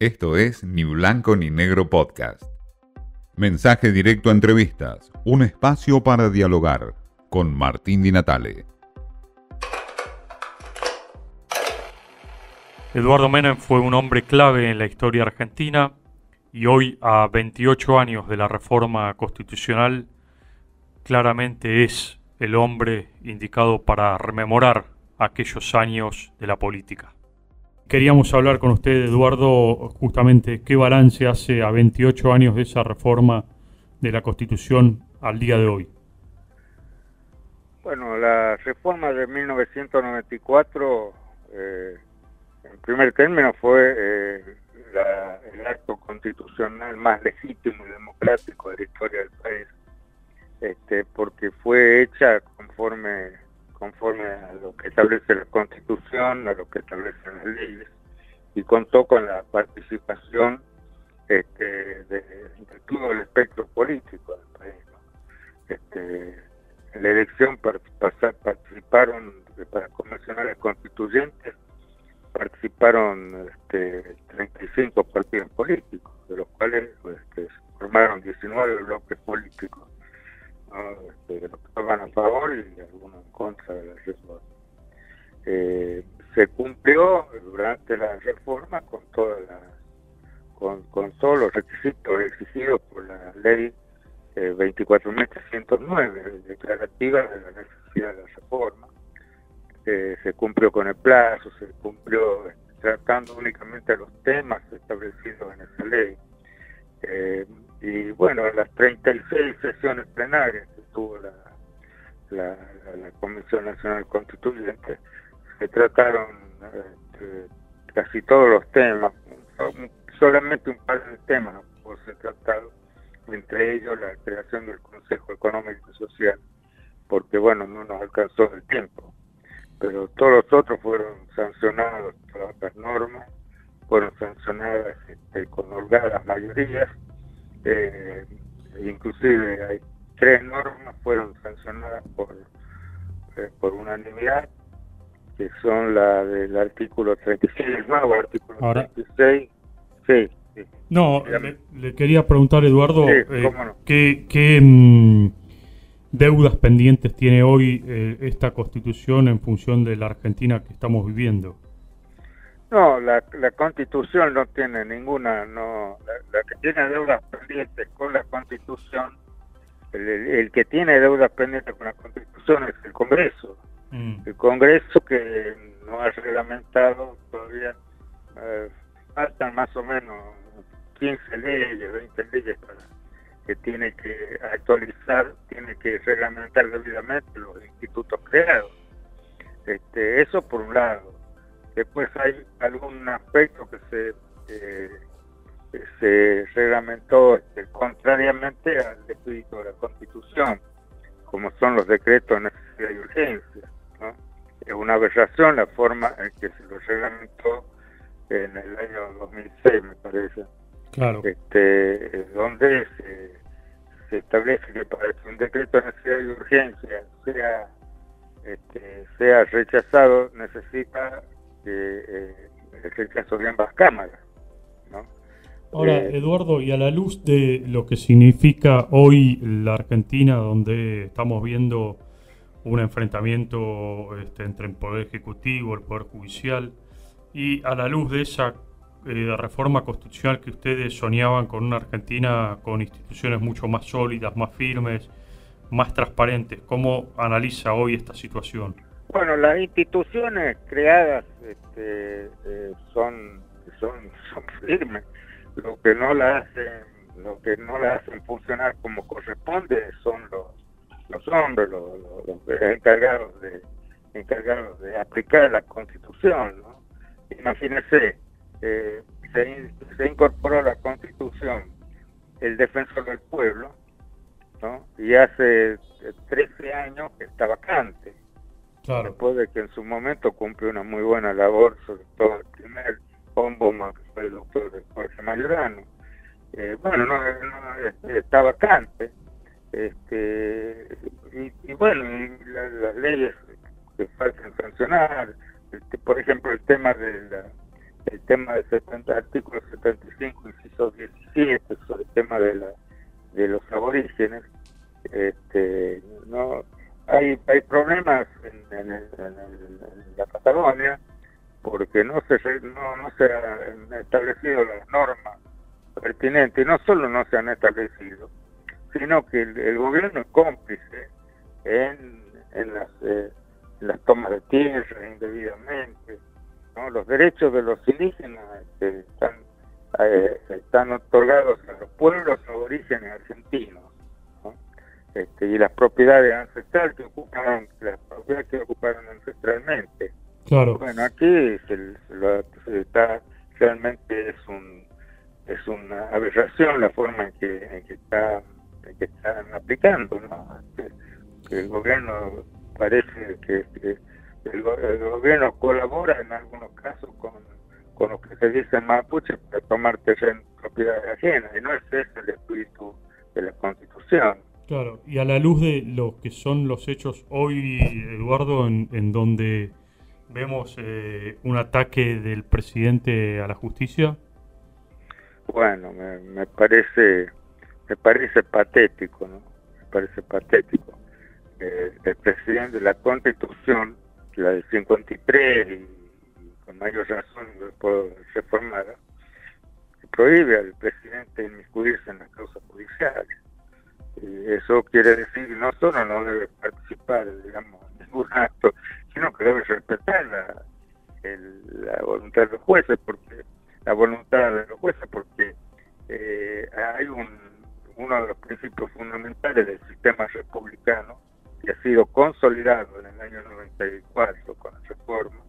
Esto es Ni Blanco ni Negro Podcast. Mensaje directo a entrevistas, un espacio para dialogar con Martín Di Natale. Eduardo Menem fue un hombre clave en la historia argentina y hoy, a 28 años de la reforma constitucional, claramente es el hombre indicado para rememorar aquellos años de la política. Queríamos hablar con usted, Eduardo, justamente qué balance hace a 28 años de esa reforma de la Constitución al día de hoy. Bueno, la reforma de 1994, eh, en primer término, fue eh, el acto constitucional más legítimo y democrático de la historia del país, este, porque fue hecha conforme conforme a lo que establece la Constitución, a lo que establecen las leyes, y contó con la participación este, de, todo el espectro político del país. Este, en la elección participaron, para convencionales constituyentes, participaron este, 35 partidos políticos, de los cuales este, formaron 19 bloques políticos este. Eh, se cumplió durante la reforma con toda la, con, todos los requisitos exigidos por la ley eh, 24.309 declarativa de la necesidad de la reforma. Eh, se cumplió con el plazo, se cumplió este, tratando únicamente los temas establecidos en esa ley. Y bueno, en las 36 sesiones plenarias que tuvo la, la, Comisión Nacional Constituyente, se trataron este, casi todos los temas, solamente un par de temas por ser tratado, entre ellos la creación del Consejo Económico y Social, porque bueno, no nos alcanzó el tiempo, pero todos los otros fueron sancionados, todas las normas fueron sancionadas este, con holgadas mayorías, eh, inclusive hay tres normas fueron sancionadas por, eh, por unanimidad, que son la del artículo 36, el nuevo artículo 36. Sí, No, le, quería preguntar, Eduardo, eh, ¿qué, mm, deudas pendientes tiene hoy esta constitución en función de la Argentina que estamos viviendo? No, la, la Constitución no tiene ninguna, no, la, que tiene deudas pendientes con la Constitución, el, que tiene deudas pendientes con la Constitución es el Congreso. Mm. El Congreso que no ha reglamentado todavía, eh, faltan más o menos 15 leyes, 20 leyes para que tiene que actualizar, tiene que reglamentar debidamente los institutos creados. Este, eso por un lado Después hay algún aspecto que se, eh, se reglamentó este, contrariamente al espíritu de la Constitución, como son los decretos de necesidad y urgencia. Es una aberración la forma en que se lo reglamentó en el año 2006, me parece. Claro. Este, donde se, se establece que para que un decreto de necesidad y urgencia sea este, sea rechazado necesita que eh, el caso de ambas cámaras. ¿no? Ahora, eh, Eduardo, y a la luz de lo que significa hoy la Argentina, donde estamos viendo un enfrentamiento este, entre el Poder Ejecutivo, el Poder Judicial, y a la luz de esa eh, reforma constitucional que ustedes soñaban con una Argentina con instituciones mucho más sólidas, más firmes, más transparentes, ¿cómo analiza hoy esta situación? Bueno, las instituciones creadas este, eh, son, firmes. Lo que no la hacen, lo que no la hacen funcionar como corresponde son los, los hombres, los, encargados de encargados de aplicar la Constitución. ¿no? Imagínense, eh, se, se incorporó a la Constitución el defensor del pueblo, ¿no? y hace 13 años que está vacante Después de que en su momento cumple una muy buena labor, sobre todo el primer ombudsman, que fue el doctor Jorge Mayorano. Eh, bueno, no, este, está vacante. Este, y, bueno, las leyes que faltan sancionar, este, por ejemplo, el tema de la, el tema del 70, artículo 75, inciso 17, sobre el tema de, la, de los aborígenes, este, no hay, hay problemas en, la Patagonia porque no se no, no han establecido las normas pertinentes, no solo no se han establecido, sino que el, gobierno es cómplice en, en, las, eh, en las tomas de tierra indebidamente, los derechos de los indígenas este, están, eh, están otorgados a los pueblos aborígenes argentinos este, y las propiedades ancestrales que ocuparon las propiedades que ocuparon ancestralmente. Claro. Bueno aquí se, está realmente es un es una aberración la forma en que, en que está que están aplicando ¿no? Este, el gobierno parece que, el, gobierno colabora en algunos casos con, con lo que se dice en Mapuche para tomar terreno propiedad ajena y no es ese el espíritu de la constitución Claro, y a la luz de lo que son los hechos hoy, Eduardo, en, donde vemos eh, un ataque del presidente a la justicia. Bueno, me, parece me parece patético, ¿no? Me parece patético. Eh, el presidente de la Constitución, la del 53 y, con mayor razón reformada, prohíbe al presidente inmiscuirse en las causas judiciales eso quiere decir no solo no debe participar, digamos, en ningún acto, sino que debe respetar la, la voluntad de los jueces, porque la voluntad de los jueces, porque eh, hay un, uno de los principios fundamentales del sistema republicano que ha sido consolidado en el año 94 con la reforma,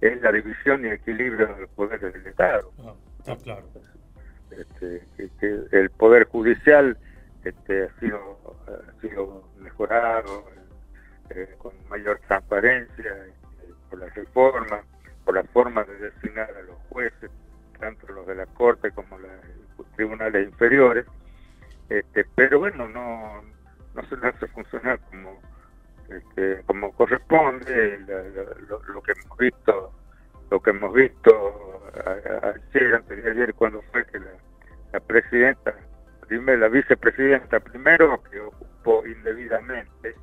es la división y equilibrio de los poderes del Estado. Ah, claro. Este, el poder judicial este, ha, sido, ha sido mejorado eh, con mayor transparencia este, por la reforma, por la forma de designar a los jueces, tanto los de la Corte como los tribunales inferiores, este, pero bueno, no, no se hace funcionar como, este, como corresponde, lo, que hemos visto lo que hemos visto ayer, antes de ayer, cuando fue que la presidenta la vicepresidenta primero que ocupó indebidamente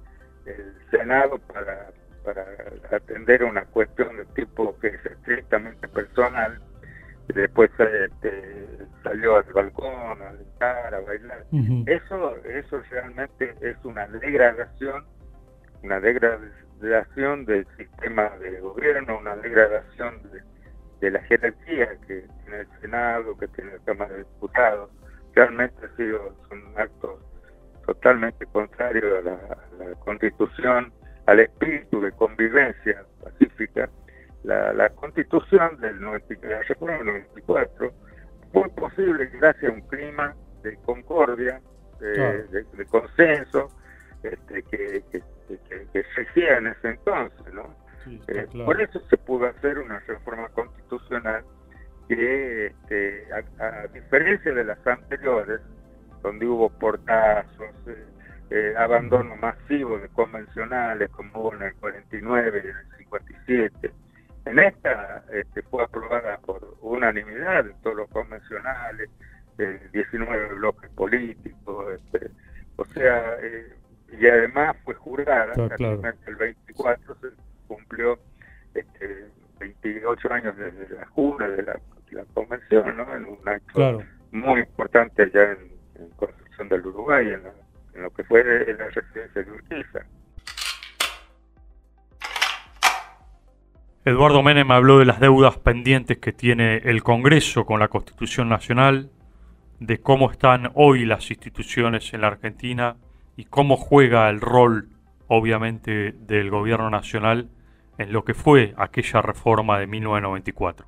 el Senado para, para atender una cuestión de tipo que es estrictamente personal y después este, salió al balcón a gritar, a bailar. Eso eso realmente es una degradación, una degradación del sistema de gobierno, una degradación de, de la jerarquía que tiene el Senado, que tiene la Cámara de Diputados realmente ha sido un acto totalmente contrario a la, constitución, al espíritu de convivencia pacífica. La, constitución del 94 fue posible gracias a un clima de concordia, de, consenso, este, que, que, que, en ese entonces, ¿no? Eh, por eso se pudo hacer una reforma constitucional que este, a, diferencia de las anteriores, donde hubo portazos, eh, eh, abandono masivo de convencionales como hubo en el 49 y en el 57, en esta este, fue aprobada por unanimidad de todos los convencionales, 19 bloques políticos, este, o sea, eh, y además fue jurada, el 24 se cumplió este, 28 años desde la jura de la la convención, ¿no? En un acto muy importante allá en, Construcción del Uruguay, en, lo que fue la residencia de Urquiza. Eduardo Menem habló de las deudas pendientes que tiene el Congreso con la Constitución Nacional, de cómo están hoy las instituciones en la Argentina y cómo juega el rol, obviamente, del gobierno nacional en lo que fue aquella reforma de 1994.